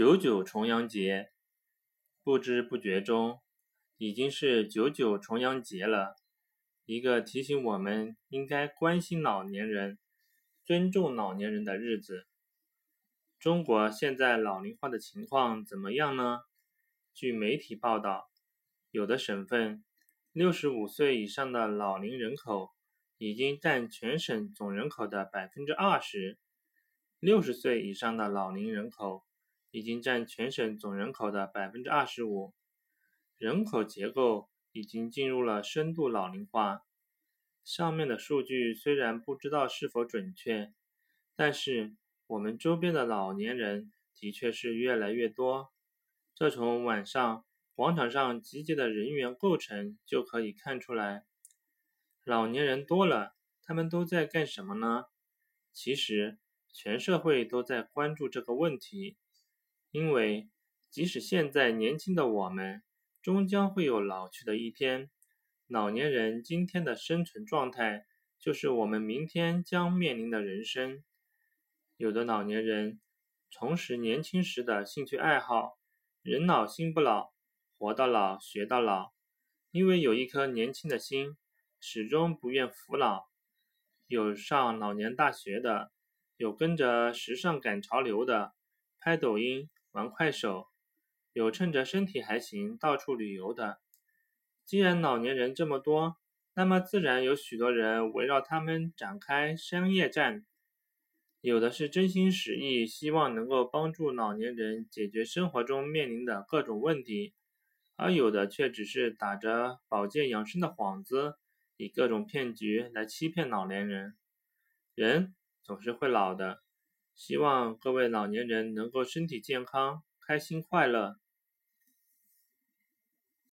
九九重阳节，不知不觉中，已经是九九重阳节了。一个提醒我们应该关心老年人、尊重老年人的日子。中国现在老龄化的情况怎么样呢？据媒体报道，有的省份，六十五岁以上的老龄人口已经占全省总人口的百分之二十，六十岁以上的老龄人口。已经占全省总人口的百分之二十五，人口结构已经进入了深度老龄化。上面的数据虽然不知道是否准确，但是我们周边的老年人的确是越来越多。这从晚上广场上集结的人员构成就可以看出来。老年人多了，他们都在干什么呢？其实，全社会都在关注这个问题。因为，即使现在年轻的我们，终将会有老去的一天。老年人今天的生存状态，就是我们明天将面临的人生。有的老年人重拾年轻时的兴趣爱好，人老心不老，活到老学到老。因为有一颗年轻的心，始终不愿服老。有上老年大学的，有跟着时尚赶潮流的，拍抖音。玩快手，有趁着身体还行到处旅游的。既然老年人这么多，那么自然有许多人围绕他们展开商业战。有的是真心实意，希望能够帮助老年人解决生活中面临的各种问题，而有的却只是打着保健养生的幌子，以各种骗局来欺骗老年人。人总是会老的。希望各位老年人能够身体健康、开心快乐。